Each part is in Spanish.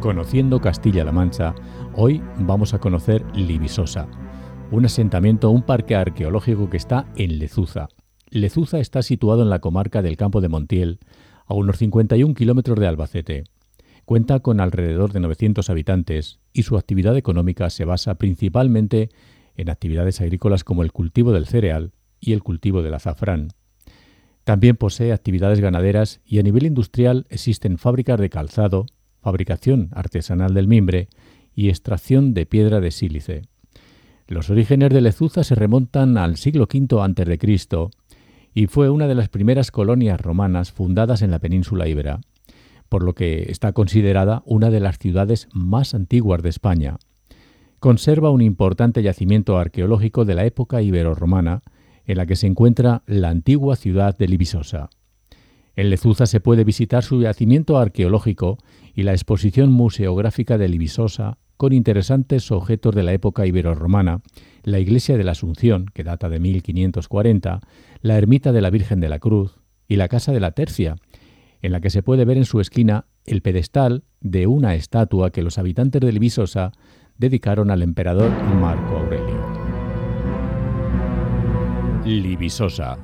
Conociendo Castilla-La Mancha, hoy vamos a conocer Libisosa, un asentamiento, un parque arqueológico que está en Lezuza. Lezuza está situado en la comarca del Campo de Montiel, a unos 51 kilómetros de Albacete. Cuenta con alrededor de 900 habitantes y su actividad económica se basa principalmente en actividades agrícolas como el cultivo del cereal y el cultivo del azafrán. También posee actividades ganaderas y a nivel industrial existen fábricas de calzado, fabricación artesanal del mimbre y extracción de piedra de sílice. Los orígenes de Lezuza se remontan al siglo V a.C. y fue una de las primeras colonias romanas fundadas en la península íbera, por lo que está considerada una de las ciudades más antiguas de España. Conserva un importante yacimiento arqueológico de la época ibero-romana, en la que se encuentra la antigua ciudad de Libisosa. En Lezuza se puede visitar su yacimiento arqueológico y la exposición museográfica de Libisosa con interesantes objetos de la época ibero-romana, la iglesia de la Asunción, que data de 1540, la ermita de la Virgen de la Cruz y la casa de la Tercia, en la que se puede ver en su esquina el pedestal de una estatua que los habitantes de Libisosa dedicaron al emperador Marco Aurelio. Libisosa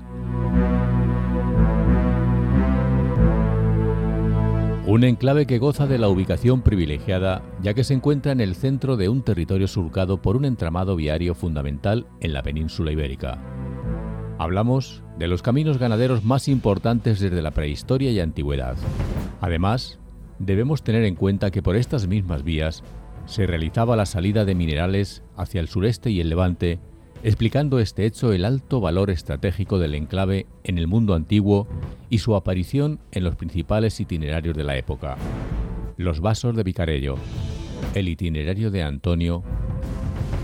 Un enclave que goza de la ubicación privilegiada ya que se encuentra en el centro de un territorio surcado por un entramado viario fundamental en la península ibérica. Hablamos de los caminos ganaderos más importantes desde la prehistoria y antigüedad. Además, debemos tener en cuenta que por estas mismas vías se realizaba la salida de minerales hacia el sureste y el levante explicando este hecho el alto valor estratégico del enclave en el mundo antiguo y su aparición en los principales itinerarios de la época. Los vasos de Vicarello, el itinerario de Antonio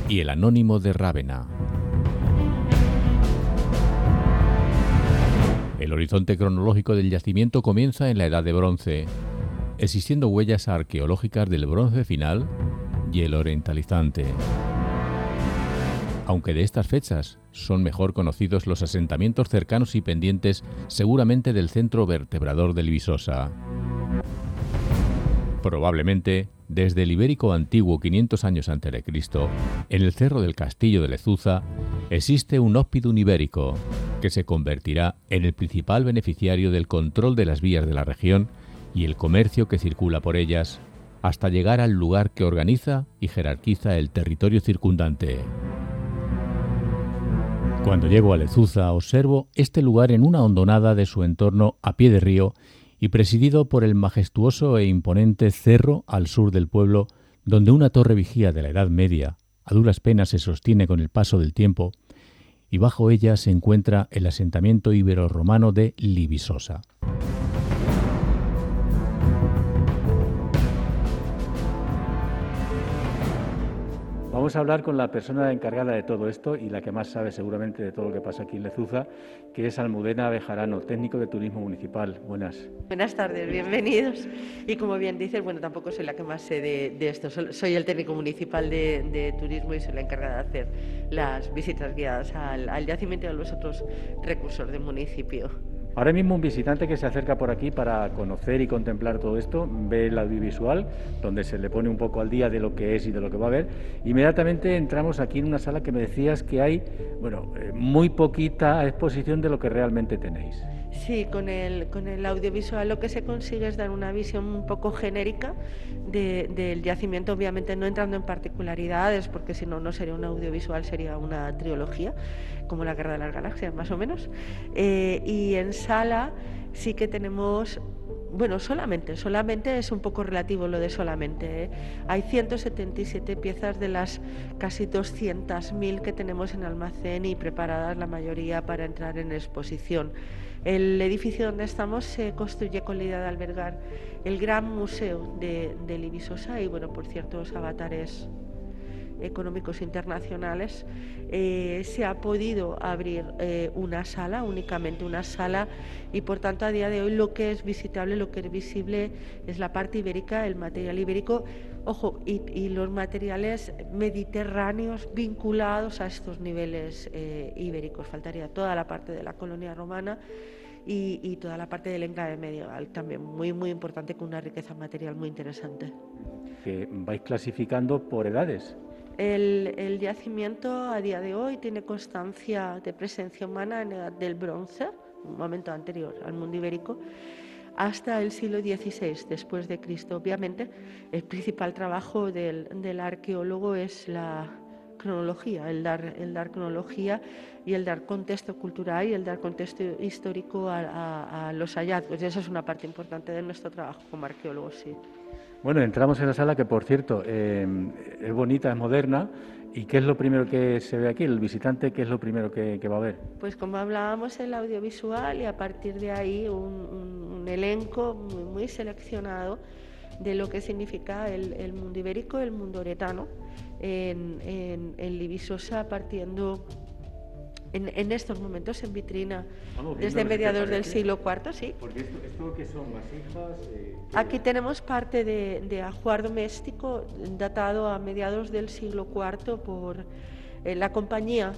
y el anónimo de Rávena. El horizonte cronológico del yacimiento comienza en la Edad de Bronce, existiendo huellas arqueológicas del bronce final y el orientalizante aunque de estas fechas son mejor conocidos los asentamientos cercanos y pendientes seguramente del centro vertebrador del Ibisosa. Probablemente, desde el Ibérico antiguo 500 años antes de Cristo, en el cerro del castillo de Lezuza, existe un ópidum ibérico, que se convertirá en el principal beneficiario del control de las vías de la región y el comercio que circula por ellas, hasta llegar al lugar que organiza y jerarquiza el territorio circundante. Cuando llego a Lezuza observo este lugar en una hondonada de su entorno a pie de río y presidido por el majestuoso e imponente cerro al sur del pueblo, donde una torre vigía de la Edad Media a duras penas se sostiene con el paso del tiempo, y bajo ella se encuentra el asentamiento ibero-romano de Libisosa. Vamos a hablar con la persona encargada de todo esto y la que más sabe seguramente de todo lo que pasa aquí en Lezuza, que es Almudena Bejarano, técnico de turismo municipal. Buenas. Buenas tardes, bienvenidos. Y como bien dices, bueno, tampoco soy la que más sé de, esto, soy el técnico municipal de, turismo y soy la encargada de hacer las visitas guiadas al, al yacimiento y a los otros recursos del municipio. Ahora mismo un visitante que se acerca por aquí para conocer y contemplar todo esto ve el audiovisual, donde se le pone un poco al día de lo que es y de lo que va a ver. Inmediatamente entramos aquí en una sala que me decías que hay, bueno, eh, muy poquita exposición de lo que realmente tenéis. Sí, con el, con el audiovisual lo que se consigue es dar una visión un poco genérica del yacimiento, obviamente no entrando en particularidades, porque si no, no sería un audiovisual, sería una trilogía, como la Guerra de las Galaxias, más o menos. Eh, y en sala sí que tenemos bueno, solamente, solamente es un poco relativo lo de solamente. ¿eh? Hay 177 piezas de las casi 200.000 que tenemos en almacén y preparadas la mayoría para entrar en exposición. El edificio donde estamos se construye con la idea de albergar el gran museo de, de Libisosa y, bueno, por ciertos avatares económicos internacionales, eh, se ha podido abrir eh, una sala, únicamente una sala, y por tanto a día de hoy lo que es visitable, lo que es visible es la parte ibérica, el material ibérico, ojo, y, los materiales mediterráneos vinculados a estos niveles eh, ibéricos. Faltaría toda la parte de la colonia romana. Y, toda la parte del enclave medieval también muy muy importante con una riqueza material muy interesante. que vais clasificando por edades. El, yacimiento a día de hoy tiene constancia de presencia humana en edad del bronce, un momento anterior al mundo ibérico, hasta el siglo XVI después de Cristo. Obviamente, el principal trabajo del, del arqueólogo es la cronología, el dar, el dar cronología y el dar contexto cultural y el dar contexto histórico a, los hallazgos. Y eso es una parte importante de nuestro trabajo como arqueólogos, sí. Bueno, entramos en la sala que, por cierto, eh, es bonita, es moderna. ¿Y qué es lo primero que se ve aquí? El visitante, ¿qué es lo primero que, va a ver? Pues como hablábamos, el audiovisual y a partir de ahí un, elenco muy, muy, seleccionado de lo que significa el, el mundo ibérico, el mundo oretano en, en, en Libisosa partiendo en, estos momentos en vitrina desde mediados del siglo IV, sí. Porque esto, esto que son vasijas. Eh, Aquí tenemos parte de, de, ajuar doméstico datado a mediados del siglo IV por eh, la compañía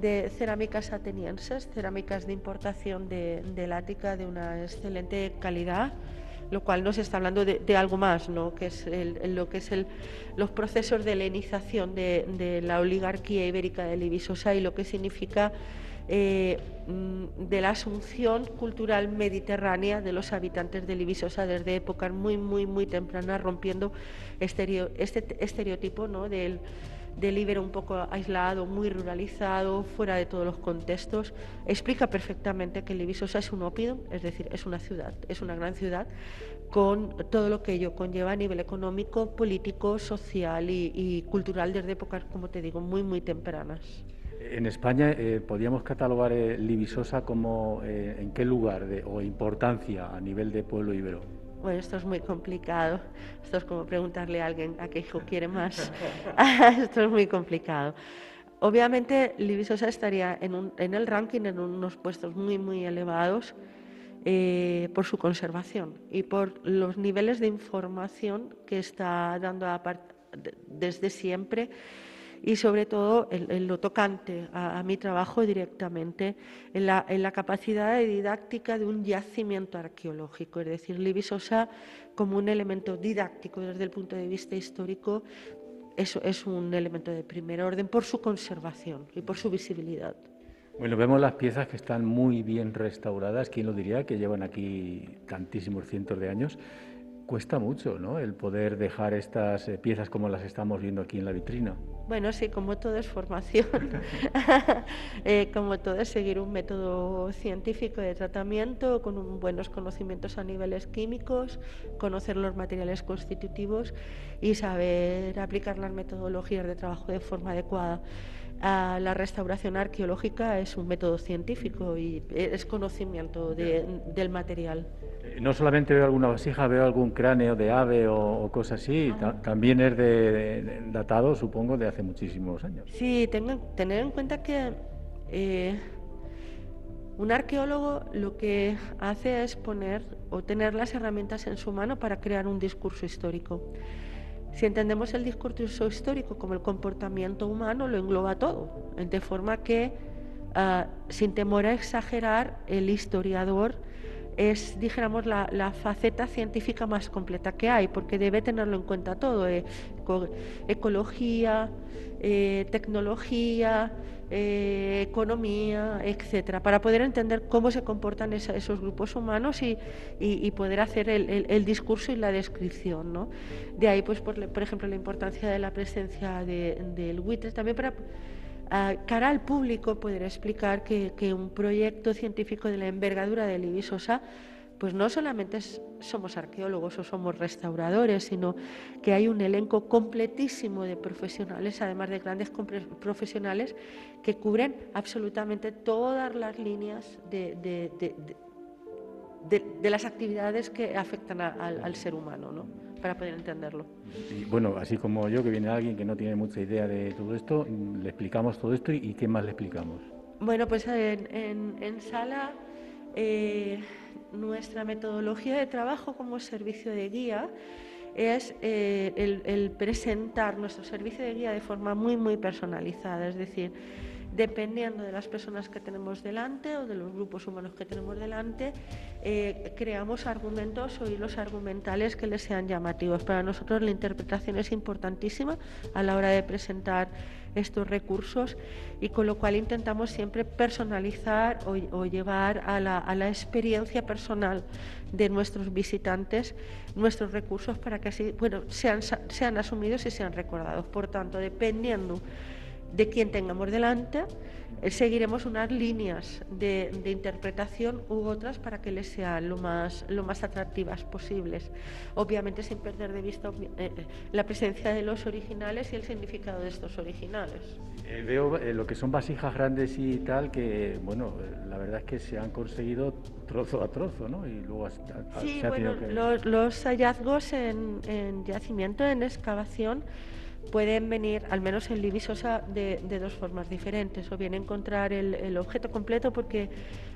de cerámicas atenienses, cerámicas de importación de, del Ática de una excelente calidad lo cual nos está hablando de, algo más, ¿no? que es lo que es el, los procesos de helenización de, la oligarquía ibérica de Libisosa y lo que significa eh, mm, de la asunción cultural mediterránea de los habitantes de Libisosa desde épocas muy, muy, muy tempranas, rompiendo este estereotipo ¿no? del del Ibero un poco aislado, muy ruralizado, fuera de todos los contextos, explica perfectamente que Libisosa es un ópido, es decir, es una ciudad, es una gran ciudad, con todo lo que ello conlleva a nivel económico, político, social y, cultural desde épocas, como te digo, muy, muy tempranas. En España, eh, ¿podríamos catalogar eh, Libisosa como eh, en qué lugar o importancia a nivel de pueblo ibero? Bueno, esto es muy complicado. Esto es como preguntarle a alguien a qué hijo quiere más. esto es muy complicado. Obviamente, Libisosa estaría en, en, el ranking en unos puestos muy, muy elevados eh, por su conservación y por los niveles de información que está dando desde siempre y sobre todo en, lo tocante a, mi trabajo directamente, en la, en la, capacidad de didáctica de un yacimiento arqueológico, es decir, Libisosa como un elemento didáctico desde el punto de vista histórico eso es un elemento de primer orden por su conservación y por su visibilidad. Bueno, vemos las piezas que están muy bien restauradas, ¿quién lo diría? Que llevan aquí tantísimos cientos de años. Cuesta mucho, ¿no? El poder dejar estas eh, piezas como las estamos viendo aquí en la vitrina. Bueno, sí, como todo es formación, eh, como todo es seguir un método científico de tratamiento con buenos conocimientos a niveles químicos, conocer los materiales constitutivos y saber aplicar las metodologías de trabajo de forma adecuada la restauración arqueológica es un método científico y es conocimiento del material. Eh, no solamente veo alguna vasija, veo algún cráneo de ave o, cosas así, también es de, datado, supongo, de hace muchísimos años. Sí, tengan, tener en cuenta que eh, un arqueólogo lo que hace es poner o tener las herramientas en su mano para crear un discurso histórico. Si entendemos el discurso histórico como el comportamiento humano, lo engloba todo, de forma que, ah, sin temor a exagerar, el historiador es, dijéramos, la, faceta científica más completa que hay, porque debe tenerlo en cuenta todo, eh, ecología, eh, tecnología, eh, economía, etcétera, para poder entender cómo se comportan esos grupos humanos y, poder hacer el, discurso y la descripción. ¿no? De ahí, pues, por, ejemplo, la importancia de la presencia del buitre, también para cara al público poder explicar que, un proyecto científico de la envergadura de Libisosa pues no solamente somos arqueólogos o somos restauradores, sino que hay un elenco completísimo de profesionales, además de grandes profesionales, que cubren absolutamente todas las líneas de, las actividades que afectan al ser humano. ¿no? Para poder entenderlo. Y bueno, así como yo, que viene alguien que no tiene mucha idea de todo esto, le explicamos todo esto y, ¿qué más le explicamos? Bueno, pues en, sala eh, nuestra metodología de trabajo como servicio de guía es eh, el, el, presentar nuestro servicio de guía de forma muy, muy personalizada, es decir, dependiendo de las personas que tenemos delante o de los grupos humanos que tenemos delante, eh, creamos argumentos o hilos argumentales que les sean llamativos. Para nosotros la interpretación es importantísima a la hora de presentar estos recursos y con lo cual intentamos siempre personalizar o, llevar a la, experiencia personal de nuestros visitantes nuestros recursos para que así bueno, sean, sean asumidos y sean recordados. Por tanto, dependiendo de quien tengamos delante, eh, seguiremos unas líneas de, interpretación u otras para que les sean lo más, lo más atractivas posibles. Obviamente sin perder de vista eh, eh, la presencia de los originales y el significado de estos originales. veo lo que son vasijas grandes y tal, que bueno, la verdad es que se han conseguido trozo a trozo, ¿no? Y luego sí, bueno, los, los, hallazgos en, en yacimiento, en excavación, pueden venir, al menos en Libisosa, de, dos formas diferentes. O bien encontrar el, objeto completo porque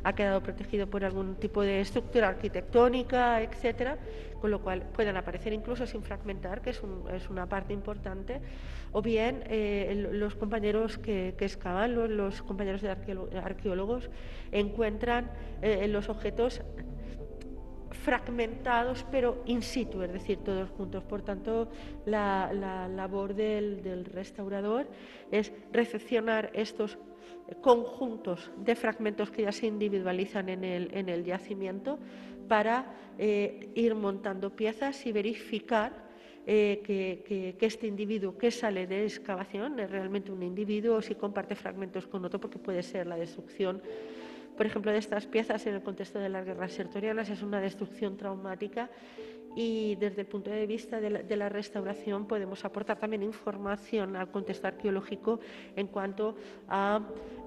ha quedado protegido por algún tipo de estructura arquitectónica, etcétera, con lo cual pueden aparecer incluso sin fragmentar, que es, una parte importante. O bien eh, los compañeros que, excavan, los, compañeros de arqueólogos, encuentran eh, los objetos fragmentados pero in situ, es decir, todos juntos. Por tanto, la, labor del, restaurador es recepcionar estos conjuntos de fragmentos que ya se individualizan en el, en el yacimiento para eh, ir montando piezas y verificar eh, que, que, este individuo que sale de excavación es realmente un individuo o si comparte fragmentos con otro, porque puede ser la destrucción por ejemplo, de estas piezas en el contexto de las guerras sertorianas es una destrucción traumática y desde el punto de vista de la, restauración podemos aportar también información al contexto arqueológico en cuanto a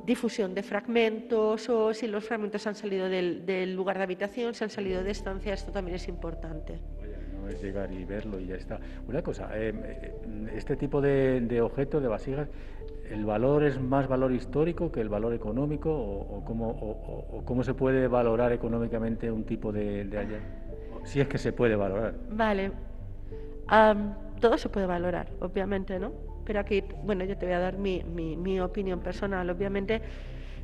difusión de fragmentos o si los fragmentos han salido del, lugar de habitación, si han salido de estancia, esto también es importante es llegar y verlo y ya está. Una cosa, eh, eh, este tipo de objetos, de vasijas, ¿El valor es más valor histórico que el valor económico o, cómo, se puede valorar económicamente un tipo de, de Si es que se puede valorar. Vale. todo se puede valorar, obviamente, ¿no? Pero aquí, bueno, yo te voy a dar mi, mi, opinión personal. Obviamente,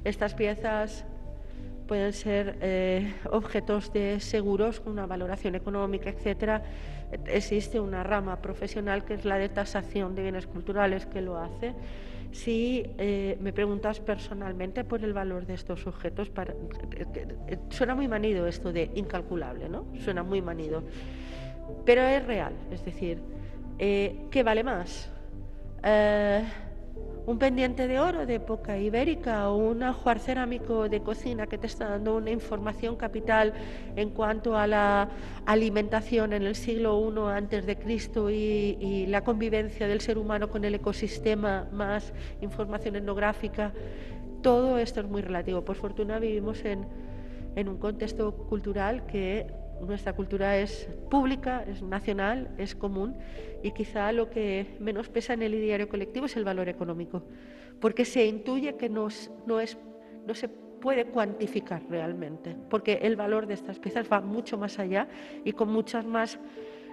estas piezas pueden ser eh, objetos de seguros con una valoración económica, etcétera. Existe una rama profesional que es la de tasación de bienes culturales que lo hace si eh, me preguntas personalmente por el valor de estos objetos, para, eh, suena muy manido esto de incalculable, ¿no? Suena muy manido. Pero es real, es decir, eh, ¿qué vale más? Un pendiente de oro de época ibérica o un ajuar cerámico de cocina que te está dando una información capital en cuanto a la alimentación en el siglo I antes de Cristo y, la convivencia del ser humano con el ecosistema más información etnográfica, todo esto es muy relativo. Por fortuna vivimos en, en un contexto cultural que nuestra cultura es pública, es nacional, es común y quizá lo que menos pesa en el ideario colectivo es el valor económico, porque se intuye que no, no, es, no se puede cuantificar realmente, porque el valor de estas piezas va mucho más allá y con muchas más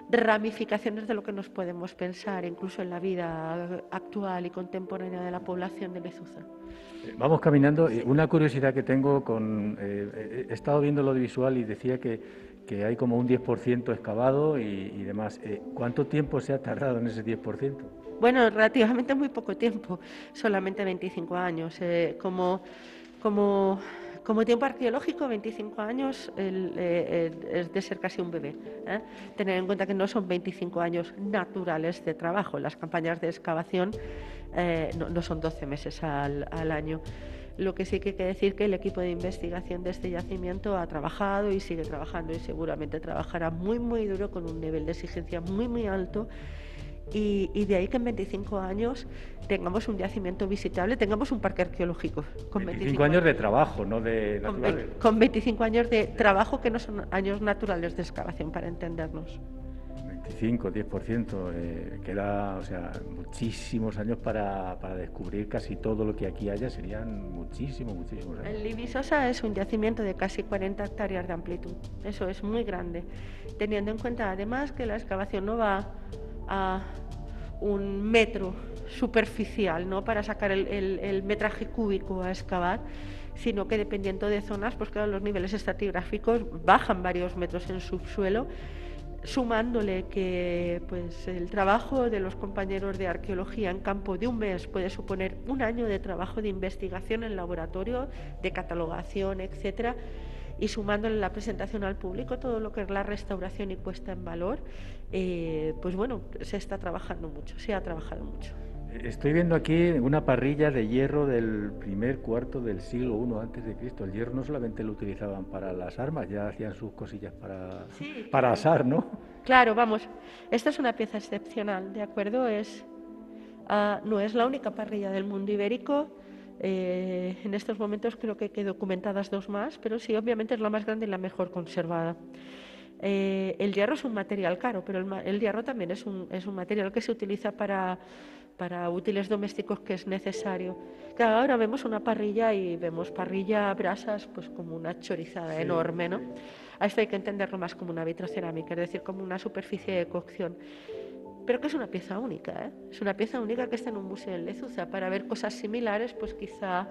ramificaciones de lo que nos podemos pensar, incluso en la vida actual y contemporánea de la población de Lezuza. Vamos caminando. Una curiosidad que tengo. Eh, he estado viendo lo visual y decía que que hay como un 10% excavado y, demás. Eh, ¿Cuánto tiempo se ha tardado en ese 10%? Bueno, relativamente muy poco tiempo, solamente 25 años. Eh, como, como, como tiempo arqueológico, 25 años eh, es de ser casi un bebé. Tener en cuenta que no son 25 años naturales de trabajo. Las campañas de excavación no, son 12 meses al año. Lo que sí que hay que decir que el equipo de investigación de este yacimiento ha trabajado y sigue trabajando y seguramente trabajará muy, muy duro con un nivel de exigencia muy, muy alto. Y, de ahí que en 25 años tengamos un yacimiento visitable, tengamos un parque arqueológico. Con 25, años, de trabajo, no de naturales. con 25 años de trabajo que no son años naturales de excavación, para entendernos. 25, 10%, eh, queda, o sea, muchísimos años para, descubrir casi todo lo que aquí haya, serían muchísimos, muchísimos años. El Libisosa es un yacimiento de casi 40 hectáreas de amplitud, eso es muy grande, teniendo en cuenta además que la excavación no va a un metro superficial ¿no? para sacar el, metraje cúbico a excavar, sino que dependiendo de zonas, pues claro, los niveles estratigráficos bajan varios metros en subsuelo, sumándole que pues, el trabajo de los compañeros de arqueología en campo de un mes puede suponer un año de trabajo de investigación en laboratorio, de catalogación, etcétera y sumándole la presentación al público todo lo que es la restauración y puesta en valor, eh, pues bueno, se está trabajando mucho, se ha trabajado mucho. Estoy viendo aquí una parrilla de hierro del primer cuarto del siglo I antes de Cristo. El hierro no solamente lo utilizaban para las armas, ya hacían sus cosillas para, para asar, ¿no? Claro, vamos. Esta es una pieza excepcional, ¿de acuerdo? Es, ah, no es la única parrilla del mundo ibérico. Eh, en estos momentos creo que hay documentadas dos más, pero sí, obviamente es la más grande y la mejor conservada. Eh, el hierro es un material caro, pero el, hierro también es un, es un, material que se utiliza para, para útiles domésticos que es necesario. ahora vemos una parrilla y vemos parrilla, brasas, pues como una chorizada enorme, ¿no? A esto hay que entenderlo más como una vitrocerámica, es decir, como una superficie de cocción pero que es una pieza única, ¿eh? es una pieza única que está en un museo en Lezuza. Para ver cosas similares, pues quizá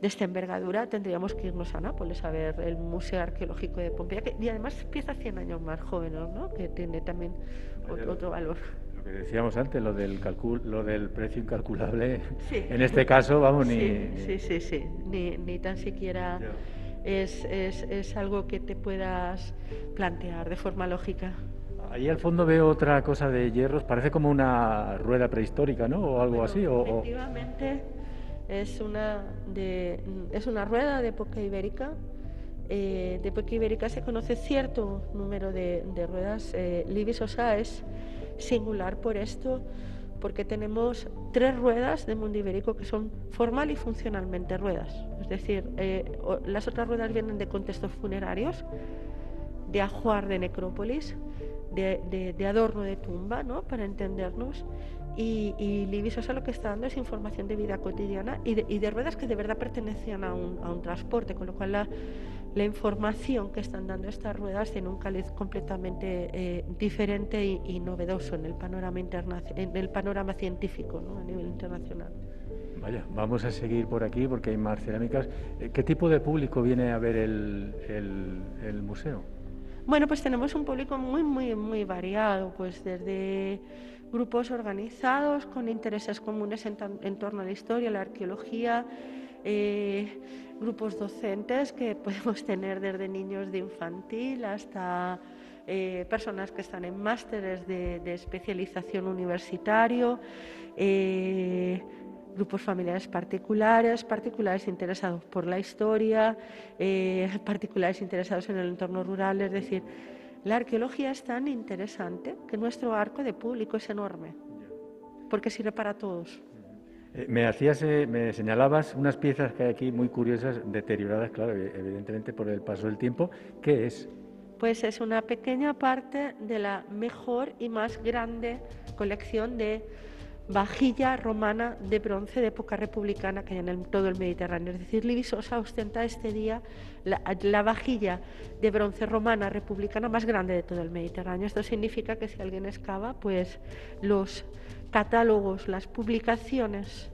de esta envergadura tendríamos que irnos a Nápoles a ver el Museo Arqueológico de Pompeya, y además pieza 100 años más joven, ¿no? que tiene también otro, valor. Lo que decíamos antes, lo del, lo del precio incalculable, en este caso, vamos, ni... Sí, sí, sí, Ni, ni, tan siquiera... Es, es, es algo que te puedas plantear de forma lógica. Ahí al fondo veo otra cosa de hierros, parece como una rueda prehistórica, ¿no? O algo así. O, efectivamente, es una, de, es una rueda de época ibérica. Eh, de época ibérica se conoce cierto número de, ruedas. Eh, Libis Osa es singular por esto, porque tenemos tres ruedas de mundo ibérico que son formal y funcionalmente ruedas. Es decir, eh, las otras ruedas vienen de contextos funerarios, de ajuar de necrópolis de, adorno de tumba, ¿no? para entendernos. Y, y lo que está dando es información de vida cotidiana y de, ruedas que de verdad pertenecían a un, a un transporte, con lo cual la, la, información que están dando estas ruedas tiene un caliz completamente eh, diferente y, novedoso en el panorama, en el panorama científico ¿no? a nivel internacional. Vaya, vamos a seguir por aquí porque hay más cerámicas. Eh, ¿Qué tipo de público viene a ver el, el, el museo? Bueno, pues tenemos un público muy, muy, muy variado, pues desde grupos organizados con intereses comunes en, torno a la historia, la arqueología, eh, grupos docentes que podemos tener desde niños de infantil hasta eh, personas que están en másteres de, especialización universitario. Eh, grupos familiares particulares, particulares interesados por la historia, eh, particulares interesados en el entorno rural, es decir, la arqueología es tan interesante que nuestro arco de público es enorme, porque sirve para todos. Eh, me hacías, eh, me señalabas unas piezas que hay aquí muy curiosas, deterioradas, claro, evidentemente por el paso del tiempo. ¿Qué es? Pues es una pequeña parte de la mejor y más grande colección de vajilla romana de bronce de época republicana que hay en todo el Mediterráneo. Es decir, Libisosa ostenta este día la, vajilla de bronce romana republicana más grande de todo el Mediterráneo. Esto significa que si alguien excava, pues los catálogos, las publicaciones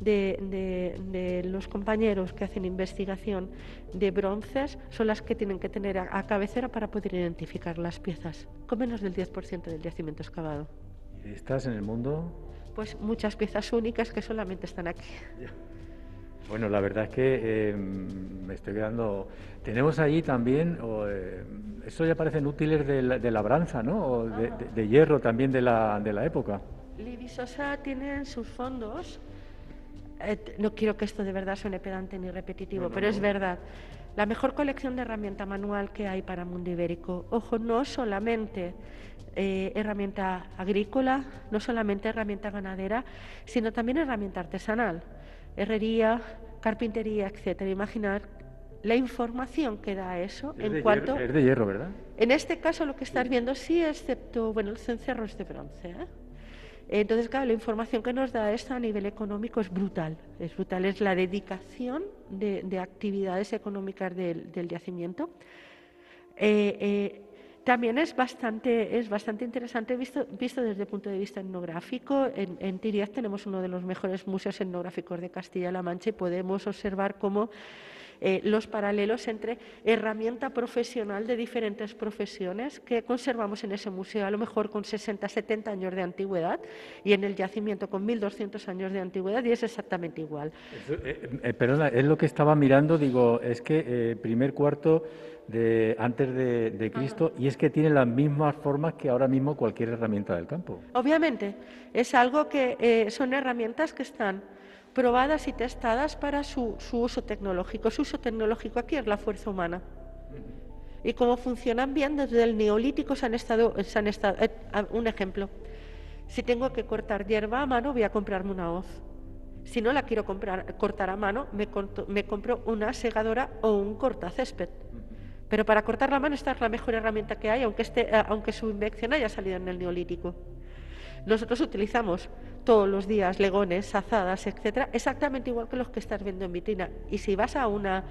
de, los compañeros que hacen investigación de bronces son las que tienen que tener a cabecera para poder identificar las piezas, con menos del 10% del yacimiento excavado. ¿Estás en el mundo? pues muchas piezas únicas que solamente están aquí. Bueno, la verdad es que em, me estoy quedando. Tenemos allí también, eh, eso ya parecen útiles de, labranza, ¿no? O de, hierro también de la, de la época. Libisosa tiene en sus fondos, eh, no quiero que esto de verdad suene pedante ni repetitivo, pero es verdad, la mejor colección de herramienta manual que hay para Mundo Ibérico. Ojo, no solamente eh, herramienta agrícola, no solamente herramienta ganadera, sino también herramienta artesanal, herrería, carpintería, etcétera. Imaginar la información que da eso en cuanto... es de hierro, ¿verdad? En este caso lo que estás viendo sí, excepto, bueno, el cencerro es de bronce. ¿eh? Entonces, claro, la información que nos da esto a nivel económico es brutal. Es brutal, es la dedicación de, actividades económicas del, yacimiento. Eh, También es bastante, es bastante interesante visto, visto desde el punto de vista etnográfico. En, en Tiriaz tenemos uno de los mejores museos etnográficos de Castilla-La Mancha y podemos observar cómo eh, los paralelos entre herramienta profesional de diferentes profesiones que conservamos en ese museo, a lo mejor con 60, 70 años de antigüedad, y en el yacimiento con 1.200 años de antigüedad, y es exactamente igual. Eh, eh, perdona, es lo que estaba mirando, digo, es que primer cuarto de, antes de, Cristo y es que tiene las mismas formas que ahora mismo cualquier herramienta del campo. Obviamente, es algo que son herramientas que están probadas y testadas para su, uso tecnológico. Su uso tecnológico aquí es la fuerza humana. Y como funcionan bien, desde el neolítico se han estado... Se han estado eh, un ejemplo. Si tengo que cortar hierba a mano, voy a comprarme una hoz. Si no la quiero comprar, cortar a mano, me, compro una segadora o un cortacésped. Pero para cortar la mano esta es la mejor herramienta que hay, aunque, este, aunque su invención haya salido en el neolítico. Nosotros utilizamos todos los días legones, azadas, etcétera, exactamente igual que los que estás viendo en vitrina. Y si vas a una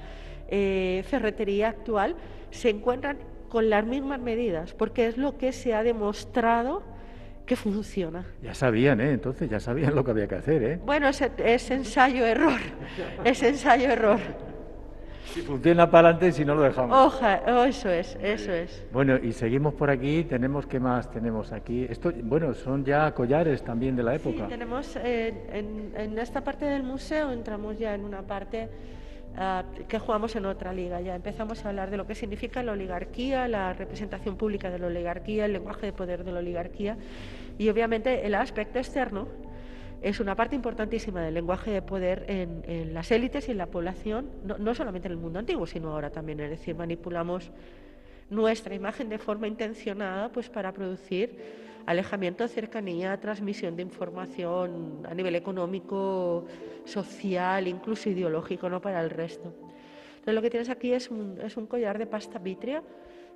eh, ferretería actual, se encuentran con las mismas medidas, porque es lo que se ha demostrado que funciona. Ya sabían, ¿eh? Entonces ya sabían lo que había que hacer, ¿eh? Bueno, es, es ensayo-error, es ensayo-error. Si funciona para adelante, si no lo dejamos. Oja, oh, eso es, eso es. Bueno, y seguimos por aquí. Tenemos, ¿qué más tenemos aquí? Esto, bueno, son ya collares también de la época. Sí, tenemos, eh, en, esta parte del museo entramos ya en una parte ah, que jugamos en otra liga. Ya empezamos a hablar de lo que significa la oligarquía, la representación pública de la oligarquía, el lenguaje de poder de la oligarquía y obviamente el aspecto externo es una parte importantísima del lenguaje de poder en, las élites y en la población, no, solamente en el mundo antiguo, sino ahora también. Es decir, manipulamos nuestra imagen de forma intencionada pues para producir alejamiento, cercanía, transmisión de información a nivel económico, social, incluso ideológico, no para el resto. Entonces lo que tienes aquí es un, es un collar de pasta vitria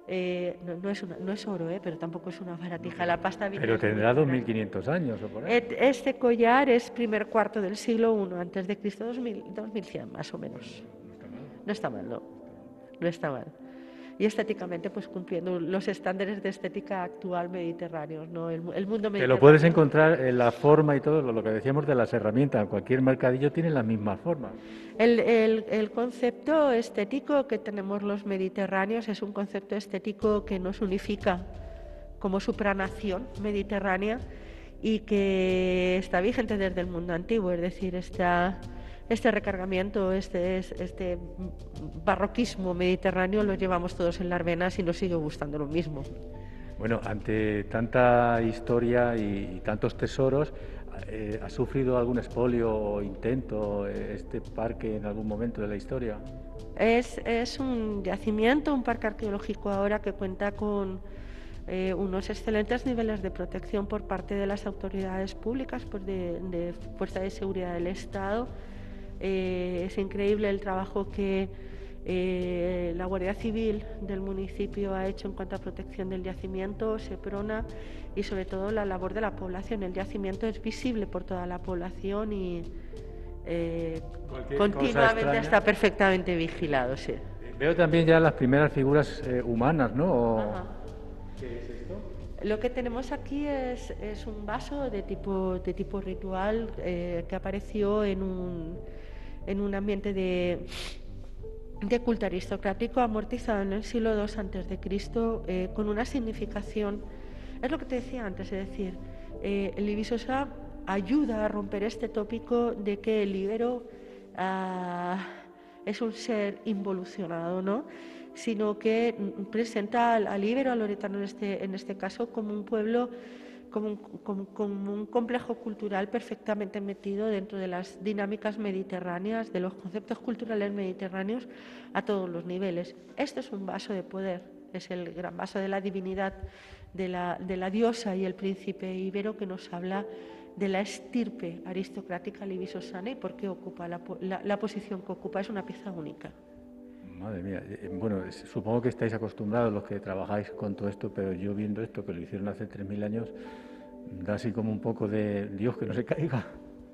eh, no, es no, es oro, eh, pero tampoco es una baratija. La pasta Pero tendrá 2.500 años o por ahí. Este collar es primer cuarto del siglo I antes de Cristo, 2100 más o menos. No está mal, no. No está mal y estéticamente pues cumpliendo los estándares de estética actual mediterráneos, ¿no? El, mundo mediterráneo. Te lo puedes encontrar en la forma y todo, lo que decíamos de las herramientas, cualquier mercadillo tiene las mismas formas. El, el, el, concepto estético que tenemos los mediterráneos es un concepto estético que nos unifica como supranación mediterránea y que está vigente desde el mundo antiguo, es decir, está este recargamiento, este, este barroquismo mediterráneo lo llevamos todos en las venas y nos sigue gustando lo mismo. Bueno, ante tanta historia y, tantos tesoros, eh, ¿ha sufrido algún expolio o intento eh, este parque en algún momento de la historia? Es, es un yacimiento, un parque arqueológico ahora que cuenta con eh, unos excelentes niveles de protección por parte de las autoridades públicas, pues de, de Fuerza de Seguridad del Estado eh, es increíble el trabajo que eh, la Guardia Civil del municipio ha hecho en cuanto a protección del yacimiento, SEPRONA y sobre todo la labor de la población. El yacimiento es visible por toda la población y eh, continuamente está perfectamente vigilado. Sí. Veo también ya las primeras figuras humanas, ¿no? ¿Qué es esto? Lo que tenemos aquí es, es un vaso de tipo, de tipo ritual que apareció en un en un ambiente de, de culto aristocrático amortizado en el siglo II Cristo eh, con una significación es lo que te decía antes es decir eh, el Ibisosa ayuda a romper este tópico de que el ibero ah, es un ser involucionado no sino que presenta al, al ibero al loretano en este en este caso como un pueblo como un, complejo cultural perfectamente metido dentro de las dinámicas mediterráneas, de los conceptos culturales mediterráneos a todos los niveles. Este es un vaso de poder, es el gran vaso de la divinidad de la, diosa y el príncipe ibero que nos habla de la estirpe aristocrática libisosana y por qué ocupa la, posición que ocupa. Es una pieza única. Madre mía, eh, bueno, supongo que estáis acostumbrados los que trabajáis con todo esto, pero yo viendo esto, que lo hicieron hace 3.000 años, da así como un poco de Dios que no se caiga.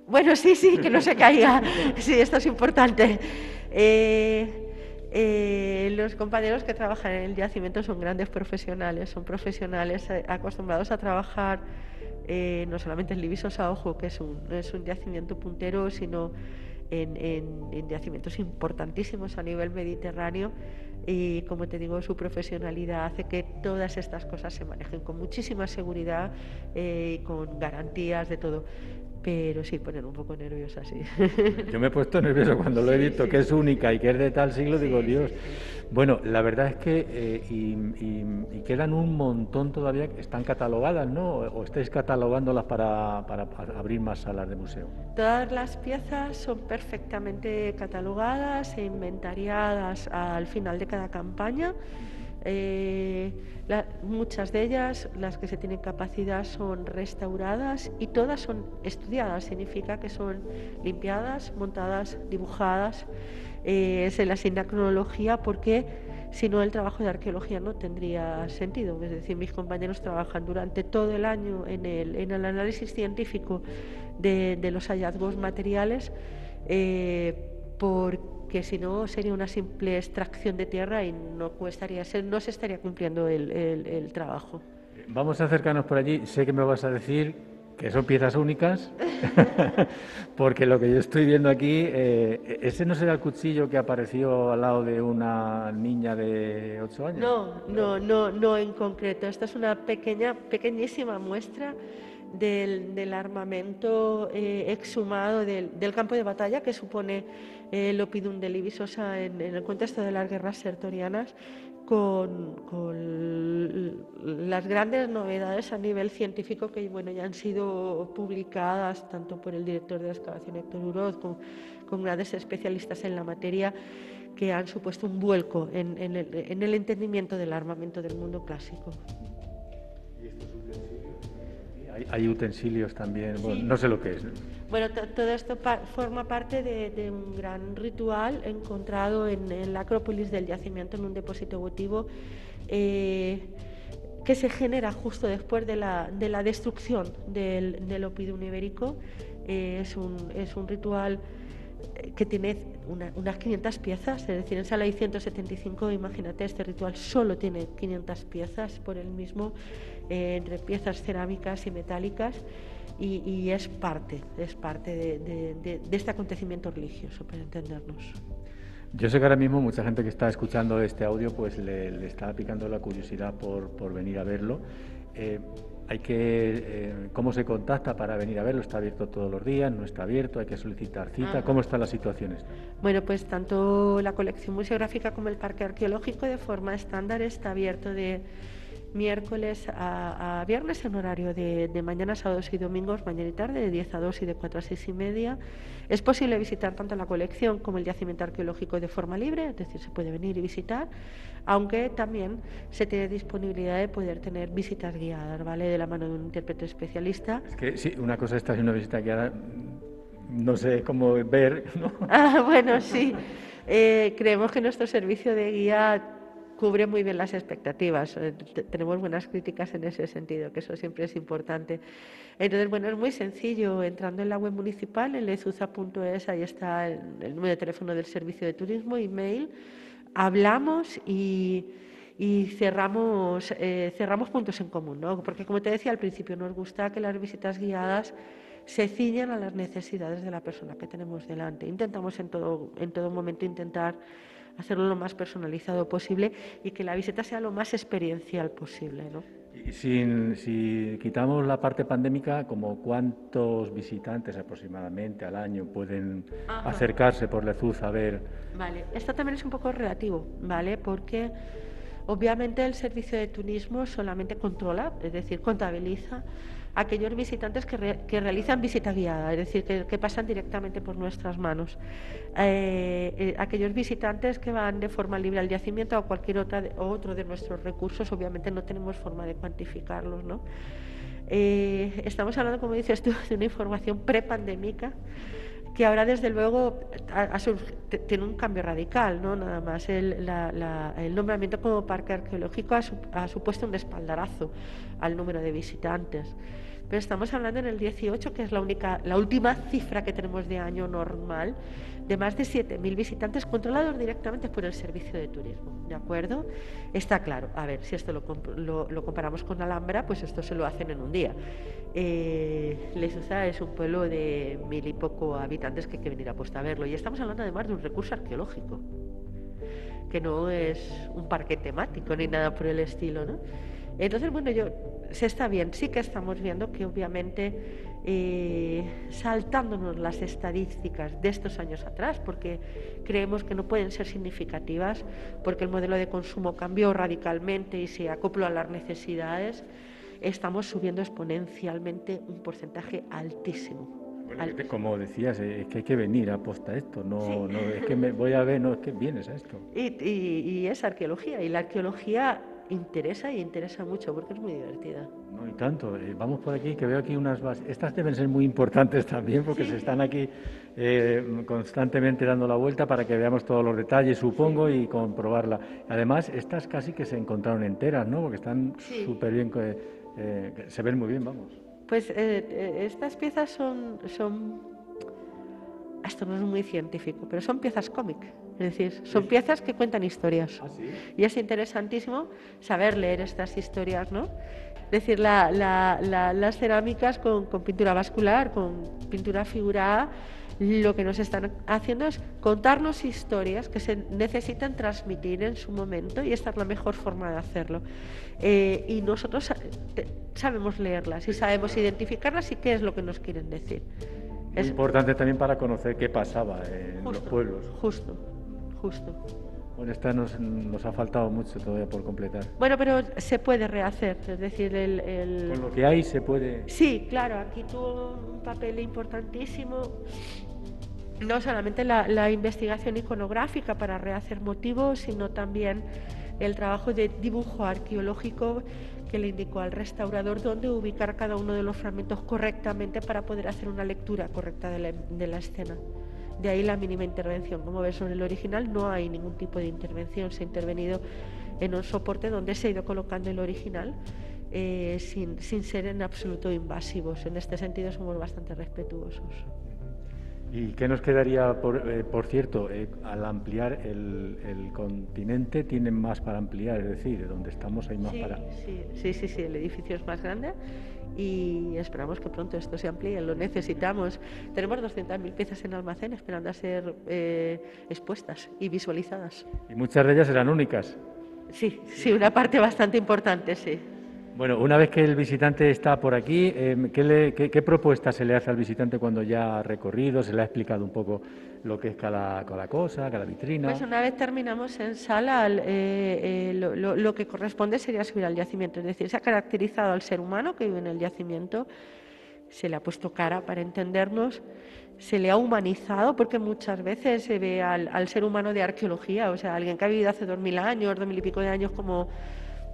Bueno, sí, sí, que no se caiga. Sí, esto es importante. Eh, Eh, los compañeros que trabajan en el yacimiento son grandes profesionales, son profesionales eh, acostumbrados a trabajar eh, no solamente en Libisosa, ojo, que es un, es un yacimiento puntero, sino en, en, yacimientos importantísimos a nivel mediterráneo y como te digo, su profesionalidad hace que todas estas cosas se manejen con muchísima seguridad y con garantías de todo pero sí poner un poco nerviosa, sí. Yo me he puesto nervioso cuando lo he visto, que es única y que es de tal siglo, digo, Dios. Bueno, la verdad es que eh, y, quedan un montón todavía que están catalogadas, ¿no? ¿O estáis catalogándolas para, para, abrir más salas de museo? Todas las piezas son perfectamente catalogadas e inventariadas al final de cada campaña. Eh, muchas de ellas, las que se tienen capacidad, son restauradas y todas son estudiadas. Significa que son limpiadas, montadas, dibujadas. Eh, se le asigna cronología porque si no el trabajo de arqueología no tendría sentido. Es decir, mis compañeros trabajan durante todo el año en el, en el análisis científico de, de, los hallazgos materiales eh, porque que si no sería una simple extracción de tierra y no, cuestaría, no se estaría cumpliendo el, trabajo. Vamos a acercarnos por allí. Sé que me vas a decir que son piezas únicas, porque lo que yo estoy viendo aquí, eh, ese no será el cuchillo que apareció al lado de una niña de 8 años. No, no, no, no en concreto. Esta es una pequeña, pequeñísima muestra del, armamento eh, exhumado del, campo de batalla que supone el Opidum de Libisosa en, el contexto de las guerras sertorianas, con, las grandes novedades a nivel científico que bueno, ya han sido publicadas tanto por el director de excavación Héctor Uroz como con grandes especialistas en la materia que han supuesto un vuelco en, el, en el entendimiento del armamento del mundo clásico. Hay, utensilios también, no sé lo que es. Bueno, todo esto forma parte de, un gran ritual encontrado en, la Acrópolis del yacimiento, en un depósito votivo, eh, que se genera justo después de la, de la destrucción del, del opium ibérico. Eh, es, un, es un ritual eh, que tiene unas 500 piezas, es decir, en sala hay 175, imagínate, este ritual solo tiene 500 piezas por el mismo entre piezas cerámicas y metálicas y, es parte, es parte de, este acontecimiento religioso, para entendernos. Yo sé que ahora mismo mucha gente que está escuchando este audio pues le, está picando la curiosidad por, por venir a verlo. Eh, hay que, eh, ¿Cómo se contacta para venir a verlo? ¿Está abierto todos los días? ¿No está abierto? ¿Hay que solicitar cita? ¿Cómo está la situación? Bueno, pues tanto la colección museográfica como el parque arqueológico de forma estándar está abierto de miércoles a, viernes en horario de, mañana, sábados y domingos, mañana y tarde, de 10 a 2 y de 4 a 6 y media. Es posible visitar tanto la colección como el yacimiento arqueológico de forma libre, es decir, se puede venir y visitar, aunque también se tiene disponibilidad de poder tener visitas guiadas, ¿vale? De la mano de un intérprete especialista. Es que sí, una cosa está una visita guiada, no sé cómo ver, ¿no? Ah, bueno, sí. Eh, creemos que nuestro servicio de guía cubre muy bien las expectativas. Eh, tenemos buenas críticas en ese sentido, que eso siempre es importante. Entonces, bueno, es muy sencillo. Entrando en la web municipal, en lezuza.es, ahí está el, número de teléfono del servicio de turismo, email. Hablamos y, cerramos, eh, cerramos puntos en común, ¿no? Porque, como te decía al principio, nos gusta que las visitas guiadas se ciñan a las necesidades de la persona que tenemos delante. Intentamos en todo, en todo momento intentar hacerlo lo más personalizado posible y que la visita sea lo más experiencial posible. ¿no? Y sin, si quitamos la parte pandémica, como cuántos visitantes aproximadamente al año pueden acercarse por Lezuz a ver. Vale, esto también es un poco relativo, ¿vale? Porque obviamente el servicio de turismo solamente controla, es decir, contabiliza aquellos visitantes que, realizan visita guiada, es decir, que, pasan directamente por nuestras manos. Eh, eh, aquellos visitantes que van de forma libre al yacimiento o cualquier otra otro de nuestros recursos, obviamente no tenemos forma de cuantificarlos. ¿no? Eh, estamos hablando, como dices tú, de una información prepandémica que ahora desde luego tiene un cambio radical, ¿no? Nada más el, nombramiento como parque arqueológico ha, supuesto un espaldarazo al número de visitantes. Pero estamos hablando en el 18, que es la, única, la última cifra que tenemos de año normal, de más de 7.000 visitantes controlados directamente por el servicio de turismo. ¿De acuerdo? Está claro. A ver, si esto lo, lo, comparamos con Alhambra, pues esto se lo hacen en un día. Eh, es un pueblo de mil y poco habitantes que hay que venir a posta a verlo. Y estamos hablando además de un recurso arqueológico, que no es un parque temático ni nada por el estilo, ¿no? Entonces, bueno, yo se está bien, sí que estamos viendo que obviamente eh, saltándonos las estadísticas de estos años atrás, porque creemos que no pueden ser significativas, porque el modelo de consumo cambió radicalmente y se acopló a las necesidades, estamos subiendo exponencialmente un porcentaje altísimo. como decías, es que hay que venir a posta esto, no, no es que me voy a ver, no es que vienes a esto. Y, y es arqueología, y la arqueología interesa y interesa mucho porque es muy divertida. No, y tanto. Eh, vamos por aquí, que veo aquí unas bases. Estas deben ser muy importantes también porque se están aquí eh, constantemente dando la vuelta para que veamos todos los detalles, supongo, y comprobarla. Además, estas casi que se encontraron enteras, ¿no? Porque están súper bien, eh, se ven muy bien, vamos. Pues estas piezas son, son esto no es muy científico, pero son piezas cómic, es decir, son piezas que cuentan historias. ¿Ah, y es interesantísimo saber leer estas historias, ¿no? Es decir, las cerámicas con, pintura vascular, con pintura figurada, lo que nos están haciendo es contarnos historias que se necesitan transmitir en su momento y esta es la mejor forma de hacerlo. Eh, y nosotros eh, sabemos leerlas y sabemos identificarlas y qué es lo que nos quieren decir. Es importante también para conocer qué pasaba en los pueblos. Justo, justo. Bueno, esta nos, ha faltado mucho todavía por completar. Bueno, pero se puede rehacer, es decir, el... Con lo que hay se puede... Sí, claro, aquí tuvo un papel importantísimo, no solamente la, la investigación iconográfica para rehacer motivos, sino también el trabajo de dibujo arqueológico que le indicó al restaurador dónde ubicar cada uno de los fragmentos correctamente para poder hacer una lectura correcta de la, escena. De ahí la mínima intervención. Como ves, en el original no hay ningún tipo de intervención. Se ha intervenido en un soporte donde se ha ido colocando el original eh, sin, sin ser en absoluto invasivos. En este sentido somos bastante respetuosos. ¿Y qué nos quedaría, por, eh, cierto, eh, al ampliar el, continente, tienen más para ampliar, es decir, donde estamos hay más para... Sí, sí, sí, sí, el edificio es más grande y esperamos que pronto esto se amplíe, lo necesitamos. Tenemos 200.000 piezas en almacén esperando a ser eh, expuestas y visualizadas. Y muchas de ellas eran únicas. Sí, sí, una parte bastante importante, sí. Bueno, una vez que el visitante está por aquí, em, ¿qué, propuesta se le hace al visitante cuando ya ha recorrido, se le ha explicado un poco lo que es cada, cosa, cada vitrina? Pues una vez terminamos en sala, eh, eh, lo, que corresponde sería subir al yacimiento, es decir, se ha caracterizado al ser humano que vive en el yacimiento, se le ha puesto cara para entendernos, se le ha humanizado, porque muchas veces se ve al, al ser humano de arqueología, o sea, alguien que ha vivido hace dos mil años, dos mil y pico de años como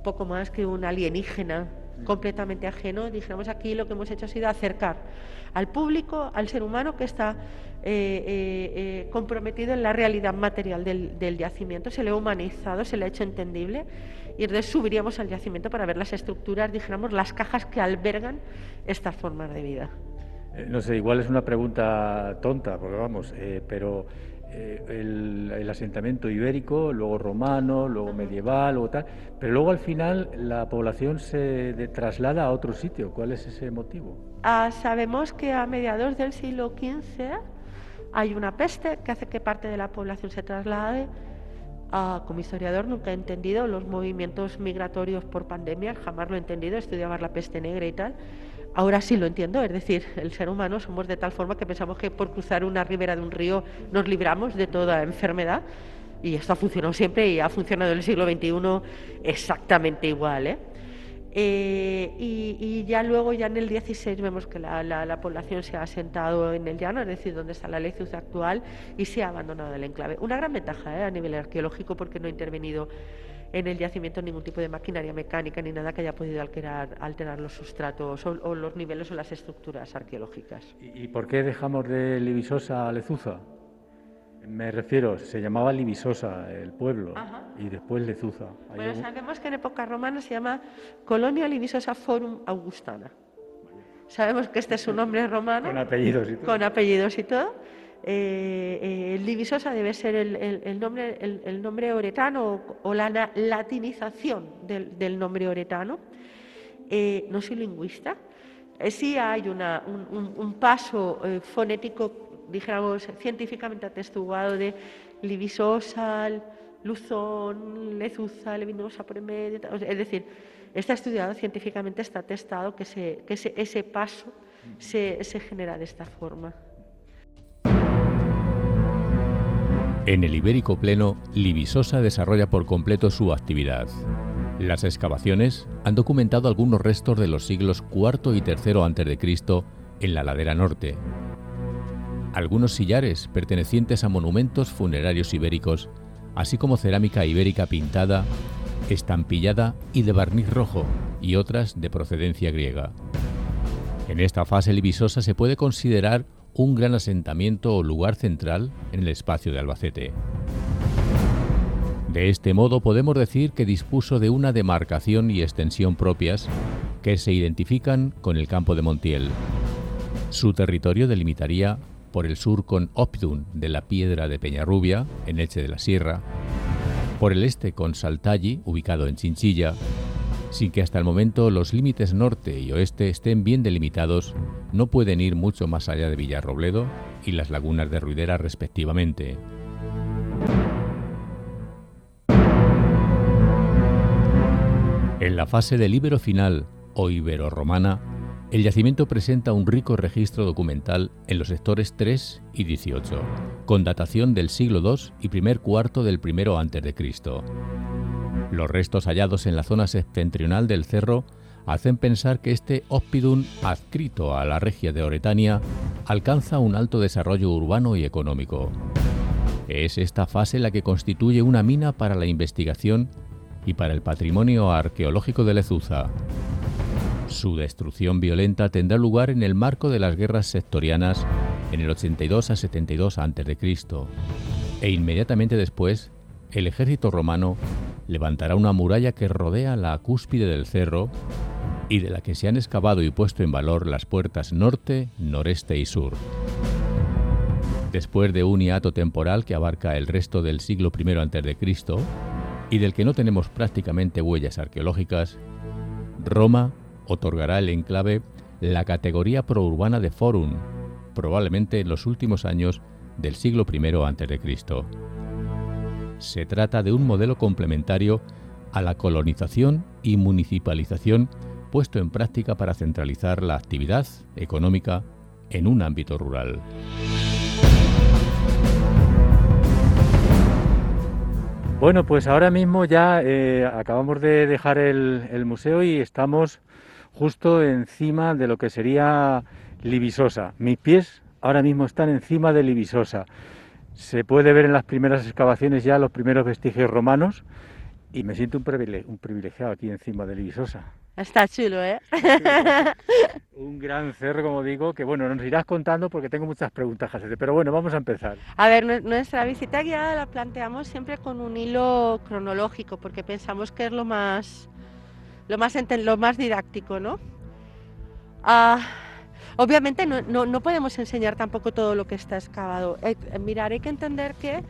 poco más que un alienígena completamente ajeno. Dijéramos aquí lo que hemos hecho ha sido acercar al público, al ser humano que está eh, eh, eh, comprometido en la realidad material del, yacimiento. Se le ha humanizado, se le ha hecho entendible y entonces subiríamos al yacimiento para ver las estructuras, dijéramos, las cajas que albergan estas formas de vida. no sé, igual es una pregunta tonta, porque vamos, pero eh, el, asentamiento ibérico, luego romano, luego medieval, luego tal, pero luego al final la población se traslada a otro sitio. ¿Cuál es ese motivo? Ah, sabemos que a mediados del siglo XV hay una peste que hace que parte de la población se traslade. Ah, como historiador nunca he entendido los movimientos migratorios por pandemia, jamás lo he entendido, estudiaba la peste negra y tal Ahora sí lo entiendo, es decir, el ser humano somos de tal forma que pensamos que por cruzar una ribera de un río nos libramos de toda enfermedad y esto ha funcionado siempre y ha funcionado en el siglo XXI exactamente igual. ¿eh? Eh, y, ya luego, ya en el 16, vemos que la, población se ha asentado en el llano, es decir, donde está la Lezuz actual, y se ha abandonado el enclave. Una gran ventaja ¿eh? a nivel arqueológico porque no ha intervenido en el yacimiento ningún tipo de maquinaria mecánica ni nada que haya podido alterar, alterar los sustratos o, los niveles o las estructuras arqueológicas. ¿Y, por qué dejamos de Libisosa a Lezuza? Me refiero, se llamaba Libisosa el pueblo y después Lezuza. Bueno, sabemos que en época romana se llama Colonia Libisosa Forum Augustana. sabemos que este es un nombre romano. Con apellidos y todo. Con apellidos y todo. Eh, Libisosa debe ser el, nombre, el, nombre oretano o, la latinización del, nombre oretano. no soy lingüista. sí hay una, un, paso fonético, dijéramos, científicamente atestiguado de Libisosa, Luzón, Lezuza, Levinosa por medio. Es decir, está estudiado científicamente, está testado que, ese, paso se, genera de esta forma. En el Ibérico Pleno, Libisosa desarrolla por completo su actividad. Las excavaciones han documentado algunos restos de los siglos IV y III a.C. en la ladera norte. Algunos sillares pertenecientes a monumentos funerarios ibéricos así como cerámica ibérica pintada, estampillada y de barniz rojo, y otras de procedencia griega. En esta fase libisosa se puede considerar un gran asentamiento o lugar central en el espacio de Albacete. De este modo podemos decir que dispuso de una demarcación y extensión propias que se identifican con el campo de Montiel. Su territorio delimitaría por el sur con Opdun de la Piedra de Peñarrubia, en Eche de la Sierra, por el este con Saltalli, ubicado en Chinchilla, sin que hasta el momento los límites norte y oeste estén bien delimitados, no pueden ir mucho más allá de Villarrobledo y las lagunas de Ruidera respectivamente. En la fase del Ibero final o Ibero-Romana, el yacimiento presenta un rico registro documental en los sectores 3 y 18, con datación del siglo II y primer cuarto del primero antes de Cristo. Los restos hallados en la zona septentrional del cerro hacen pensar que este Oppidum, adscrito a la regia de Oretania, alcanza un alto desarrollo urbano y económico. Es esta fase la que constituye una mina para la investigación y para el patrimonio arqueológico de Lezuza. Su destrucción violenta tendrá lugar en el marco de las guerras sectorianas en el 82 a 72 a.C. e inmediatamente después el ejército romano levantará una muralla que rodea la cúspide del cerro y de la que se han excavado y puesto en valor las puertas norte, noreste y sur. Después de un hiato temporal que abarca el resto del siglo I a.C. y del que no tenemos prácticamente huellas arqueológicas, Roma otorgará el enclave la categoría prourbana de Forum, probablemente en los últimos años del siglo I a.C. Se trata de un modelo complementario a la colonización y municipalización puesto en práctica para centralizar la actividad económica en un ámbito rural. Bueno, pues ahora mismo ya eh, acabamos de dejar el museo y estamos justo encima de lo que sería Libisosa. Mis pies ahora mismo están encima de Libisosa. Se puede ver en las primeras excavaciones ya los primeros vestigios romanos y me siento un, privilegiado aquí encima de Libisosa. Está chulo, ¿eh? un gran cerro, como digo, que bueno, nos irás contando porque tengo muchas preguntas, Jacete, pero bueno, vamos a empezar. A ver, nuestra visita guiada la planteamos siempre con un hilo cronológico porque pensamos que es lo más lo más, lo más didáctico, ¿no? Ah, obviamente no, podemos enseñar tampoco todo lo que está excavado. Eh, mirar, hay que entender que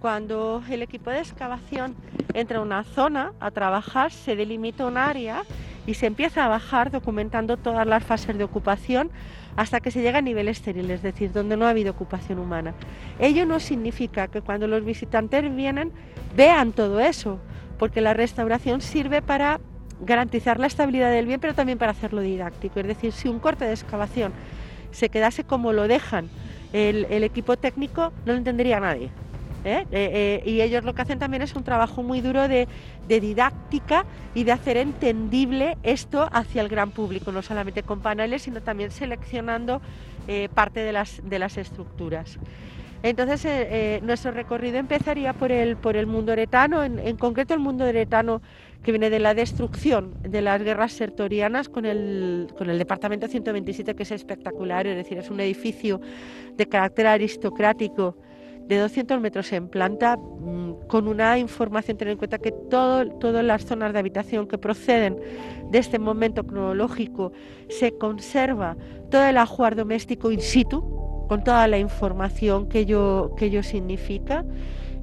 cuando el equipo de excavación entra a una zona a trabajar, se delimita un área y se empieza a bajar documentando todas las fases de ocupación hasta que se llega a nivel estéril, es decir, donde no ha habido ocupación humana. Ello no significa que cuando los visitantes vienen vean todo eso, porque la restauración sirve para garantizar la estabilidad del bien, pero también para hacerlo didáctico. Es decir, si un corte de excavación se quedase como lo dejan el, equipo técnico, no lo entendería nadie. ¿eh? Eh, eh, y ellos lo que hacen también es un trabajo muy duro de, didáctica y de hacer entendible esto hacia el gran público, no solamente con paneles, sino también seleccionando parte de las, estructuras. Entonces, nuestro recorrido empezaría por el, mundo eretano, en, en concreto el mundo eretano que viene de la destrucción de las guerras sertorianas con el, con el departamento 127, que es espectacular, es decir, es un edificio de carácter aristocrático de 200 metros en planta, mm, con una información, tener en cuenta que todo, todas las zonas de habitación que proceden de este momento cronológico se conserva todo el ajuar doméstico in situ, con toda la información que ello, que ello significa.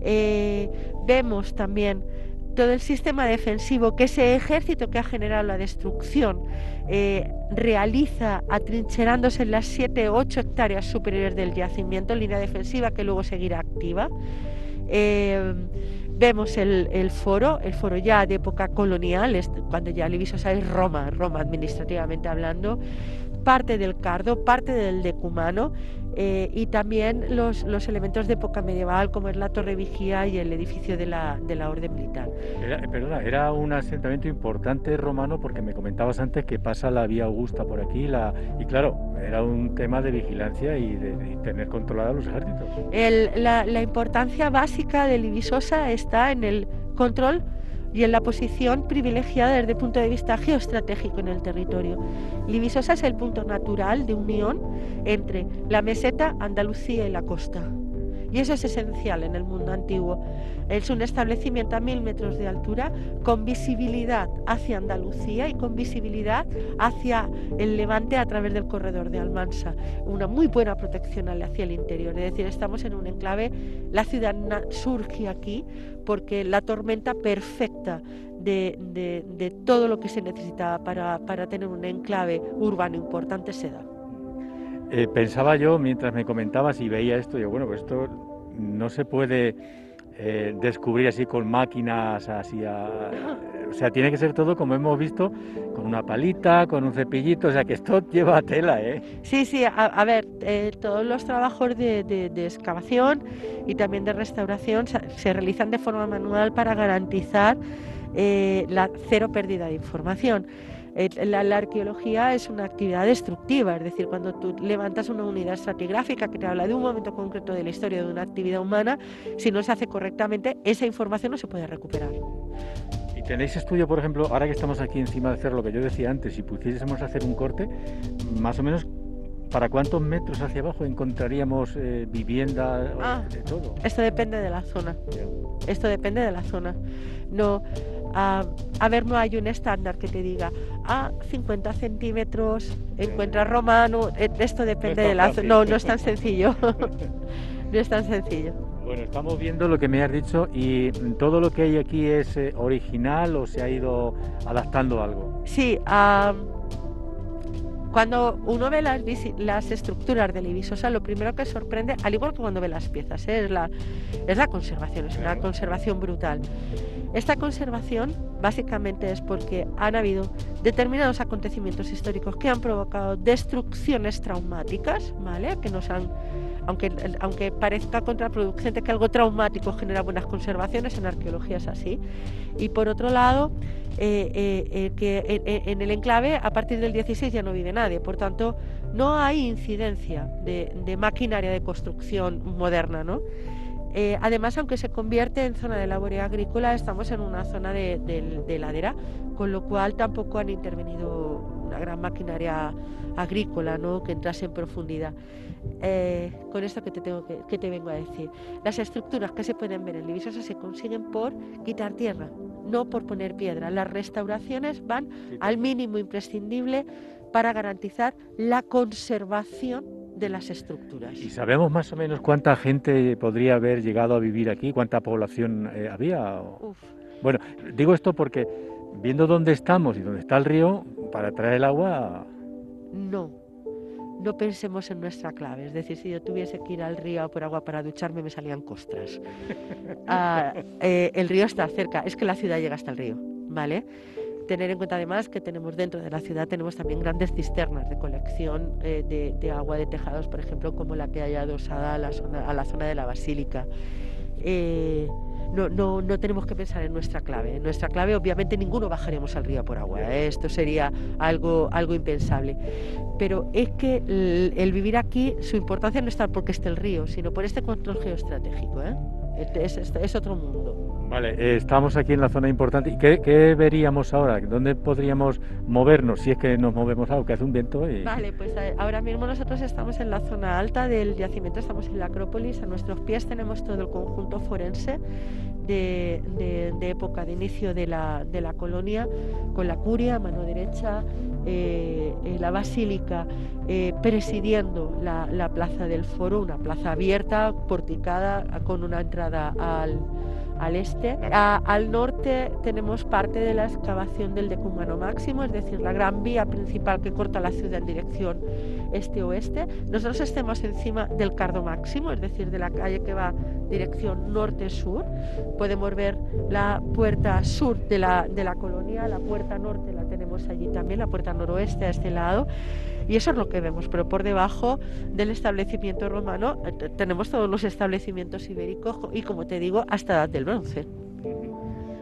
Eh, vemos también todo el sistema defensivo que ese ejército que ha generado la destrucción eh, realiza atrincherándose en las 7 8 hectáreas superiores del yacimiento, línea defensiva que luego seguirá activa. Eh, vemos el, foro, el foro ya de época colonial, cuando ya Libisosa es Roma, Roma administrativamente hablando, parte del cardo, parte del decumano eh, y también los, los, elementos de época medieval como es la torre vigía y el edificio de la, de la orden militar. Era, perdona, era un asentamiento importante romano porque me comentabas antes que pasa la vía Augusta por aquí la, y claro, era un tema de vigilancia y de, tener controlados los ejércitos. la, la importancia básica de Libisosa está en el control y en la posición privilegiada desde el punto de vista geoestratégico en el territorio. Libisosa es el punto natural de unión entre la meseta, Andalucía y la costa. Y eso es esencial en el mundo antiguo. Es un establecimiento a mil metros de altura con visibilidad hacia Andalucía y con visibilidad hacia el levante a través del corredor de Almansa. Una muy buena protección hacia el interior. Es decir, estamos en un enclave, la ciudad surge aquí porque la tormenta perfecta de, todo lo que se necesitaba para, para tener un enclave urbano importante se da. Eh, pensaba yo mientras me comentabas y veía esto, yo bueno, pues esto no se puede eh, descubrir así con máquinas, así o sea, tiene que ser todo como hemos visto, con una palita, con un cepillito, o sea, que esto lleva tela, ¿eh? Sí, sí, a, ver, eh, todos los trabajos de, excavación y también de restauración se, realizan de forma manual para garantizar la cero pérdida de información. Eh, la, arqueología es una actividad destructiva, es decir, cuando tú levantas una unidad estratigráfica que te habla de un momento concreto de la historia de una actividad humana, si no se hace correctamente, esa información no se puede recuperar. ¿Y tenéis estudio, por ejemplo, ahora que estamos aquí encima de hacer lo que yo decía antes, si pudiésemos hacer un corte, más o menos ¿Para cuántos metros hacia abajo encontraríamos eh, vivienda ah, de todo? Esto depende de la zona. Esto depende de la zona. No, a, ver, no hay un estándar que te diga, a 50 centímetros encuentra romano, eh, esto depende de la... No, no es tan sencillo. no es tan sencillo. Bueno, estamos viendo lo que me has dicho y todo lo que hay aquí es eh, original o se ha ido adaptando algo. Sí, cuando uno ve las, las estructuras de la Ibisosa, lo primero que sorprende, al igual que cuando ve las piezas, ¿eh? es, la, es la conservación, es una conservación brutal. Esta conservación básicamente es porque han habido determinados acontecimientos históricos que han provocado destrucciones traumáticas, ¿vale? Que nos han, aunque, aunque parezca contraproducente que algo traumático genera buenas conservaciones, en arqueología es así. Y por otro lado, eh, eh, eh, que en, el enclave a partir del 16 ya no vive nadie, por tanto no hay incidencia de, de maquinaria de construcción moderna, ¿no? Eh, además, aunque se convierte en zona de labor agrícola, estamos en una zona de, ladera, con lo cual tampoco han intervenido una gran maquinaria agrícola ¿no? que entrase en profundidad. Eh, con esto que te, tengo que, te vengo a decir, las estructuras que se pueden ver en Libisosa se consiguen por quitar tierra, no por poner piedra. Las restauraciones van al mínimo imprescindible para garantizar la conservación de las estructuras. ¿Y sabemos más o menos cuánta gente podría haber llegado a vivir aquí? ¿Cuánta población eh, había? Bueno, digo esto porque viendo dónde estamos y dónde está el río, para traer el agua... No, no pensemos en nuestra clave. Es decir, si yo tuviese que ir al río por agua para ducharme, me salían costras. Ah, eh, el río está cerca, es que la ciudad llega hasta el río, ¿vale? Tener en cuenta además que tenemos dentro de la ciudad tenemos también grandes cisternas de colección eh, de, agua de tejados, por ejemplo, como la que hay adosada a la zona, a la zona de la basílica. Eh, no, no, no, tenemos que pensar en nuestra clave. En nuestra clave, obviamente, ninguno bajaríamos al río por agua. ¿eh? Esto sería algo, algo impensable. Pero es que el, vivir aquí, su importancia no está porque esté el río, sino por este control geoestratégico. Es, es, es otro mundo. Vale, eh, estamos aquí en la zona importante. ¿Y qué, veríamos ahora? ¿Dónde podríamos movernos si es que nos movemos algo? Que hace un viento y... Vale, pues eh, ahora mismo nosotros estamos en la zona alta del yacimiento, estamos en la Acrópolis. A nuestros pies tenemos todo el conjunto forense de, época de inicio de la, colonia, con la curia mano derecha, eh, la basílica presidiendo la, la plaza del foro, una plaza abierta, porticada, con una entrada al al este. al norte tenemos parte de la excavación del decumano máximo, es decir, la gran vía principal que corta la ciudad en dirección este-oeste. Nosotros estemos encima del cardo máximo, es decir, de la calle que va dirección norte-sur. Podemos ver la puerta sur de la, de la colonia, la puerta norte la tenemos allí también, la puerta noroeste a este lado. Y eso es lo que vemos, pero por debajo del establecimiento romano eh, tenemos todos los establecimientos ibéricos y, como te digo, hasta edad del bronce.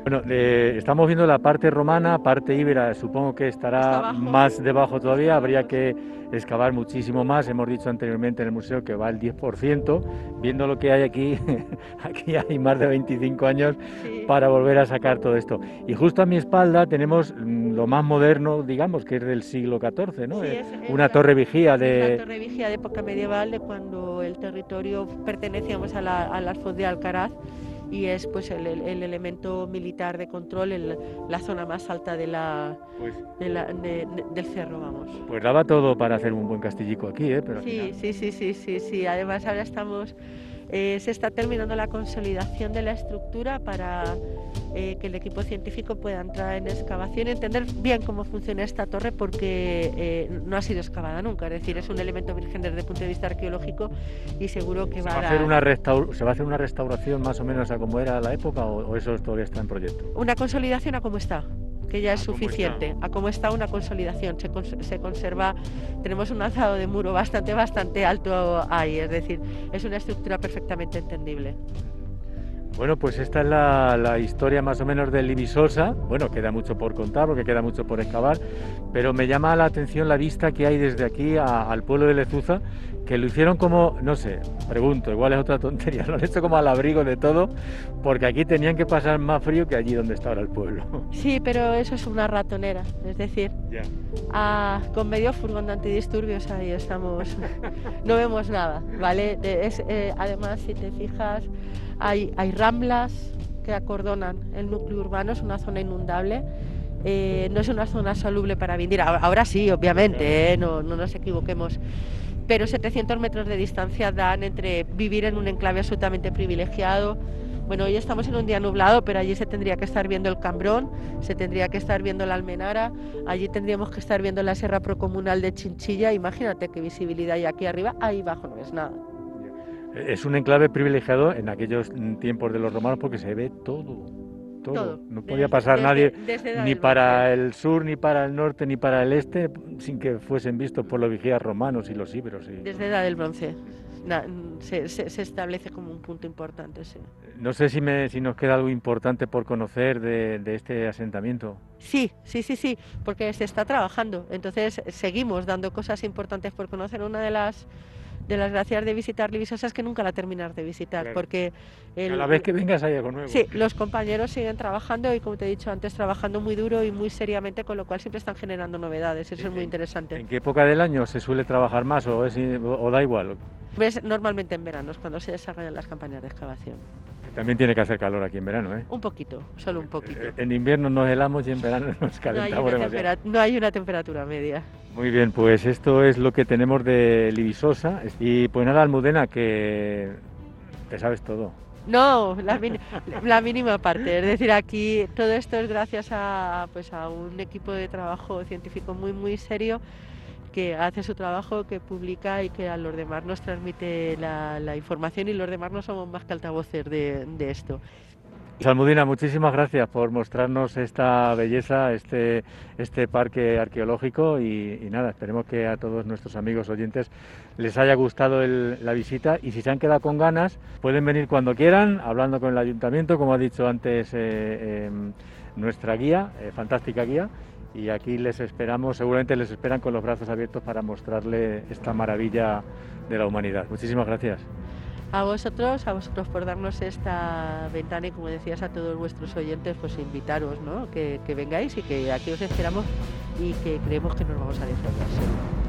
Bueno, estamos viendo la parte romana, parte íbera, supongo que estará más debajo todavía, habría que excavar muchísimo más, hemos dicho anteriormente en el museo que va el 10%, viendo lo que hay aquí, aquí hay más de 25 años para volver a sacar todo esto. Y justo a mi espalda tenemos mm, lo más moderno, digamos, que es del siglo XIV, ¿no? Eh, una torre vigía de... Una torre vigía de época medieval, de cuando el territorio pertenecíamos a, la, a las de Alcaraz y es pues el, elemento militar de control en la, zona más alta de la, pues del cerro, vamos. Pues daba todo para hacer un buen castillico aquí, ¿eh? Pero sí, sí, sí, sí, sí, sí. Además ahora estamos eh, se está terminando la consolidación de la estructura para eh, que el equipo científico pueda entrar en excavación y entender bien cómo funciona esta torre porque eh, no ha sido excavada nunca, es decir, es un elemento virgen desde el punto de vista arqueológico y seguro que va, a, hacer una ¿Se va a hacer una restauración más o menos a como era la época o, o eso todavía está en proyecto? Una consolidación a cómo está que ya es suficiente. A cómo está una consolidación, se, conserva, tenemos un alzado de muro bastante, bastante alto ahí, es decir, es una estructura perfectamente entendible. Bueno, pues esta es la, historia más o menos de Libisosa. Bueno, queda mucho por contar porque queda mucho por excavar, pero me llama la atención la vista que hay desde aquí al pueblo de Lezuza, que lo hicieron como, no sé, pregunto, igual es otra tontería, lo han hecho como al abrigo de todo, porque aquí tenían que pasar más frío que allí donde está ahora el pueblo. Sí, pero eso es una ratonera, es decir, con medio furgón de antidisturbios ahí estamos, no vemos nada, ¿vale? Eh, además, si te fijas, hay, ramblas que acordonan el núcleo urbano, es una zona inundable. Eh, no es una zona soluble para vivir. Ahora, sí, obviamente, ¿eh? no, no nos equivoquemos pero 700 metros de distancia dan entre vivir en un enclave absolutamente privilegiado. Bueno, hoy estamos en un día nublado, pero allí se tendría que estar viendo el Cambrón, se tendría que estar viendo la Almenara, allí tendríamos que estar viendo la Sierra Procomunal de Chinchilla. Imagínate qué visibilidad hay aquí arriba, ahí abajo no es nada. Es un enclave privilegiado en aquellos tiempos de los romanos porque se ve todo. Todo. No podía pasar nadie ni para el sur, ni para el norte, ni para el este sin que fuesen vistos por los vigías romanos y los íberos. Desde Edad del Bronce. se, establece como un punto importante. Sí. No sé si, me, si nos queda algo importante por conocer de, de, este asentamiento. Sí, sí, sí, sí, porque se está trabajando. Entonces seguimos dando cosas importantes por conocer. Una de las de las gracias de visitar Libisosa es que nunca la terminas de visitar, porque... El, la vez que vengas hay algo nuevo. Sí, los compañeros siguen trabajando y como te he dicho antes, trabajando muy duro y muy seriamente, con lo cual siempre están generando novedades, eso es muy interesante. ¿En qué época del año se suele trabajar más o, o da igual? Pues normalmente en verano es cuando se desarrollan las campañas de excavación. También tiene que hacer calor aquí en verano, ¿eh? Un poquito, solo un poquito. Eh, en invierno nos helamos y en verano nos calentamos no hay una temperatura media. Muy bien, pues esto es lo que tenemos de Libisosa. Y pues nada, Almudena, que te sabes todo. No, la, la, mínima parte. Es decir, aquí todo esto es gracias a, pues, a un equipo de trabajo científico muy, muy serio que hace su trabajo, que publica y que a los demás nos transmite la, información y los demás no somos más que altavoces de, de esto. Salmudina, muchísimas gracias por mostrarnos esta belleza, este, este parque arqueológico y, nada, esperemos que a todos nuestros amigos oyentes les haya gustado la visita y si se han quedado con ganas pueden venir cuando quieran, hablando con el ayuntamiento, como ha dicho antes eh, em, nuestra guía, eh, fantástica guía, y aquí les esperamos, seguramente les esperan con los brazos abiertos para mostrarle esta maravilla de la humanidad. Muchísimas gracias. A vosotros, a vosotros por darnos esta ventana y como decías a todos vuestros oyentes, pues invitaros, ¿no? Que, vengáis y que aquí os esperamos y que creemos que nos vamos a defender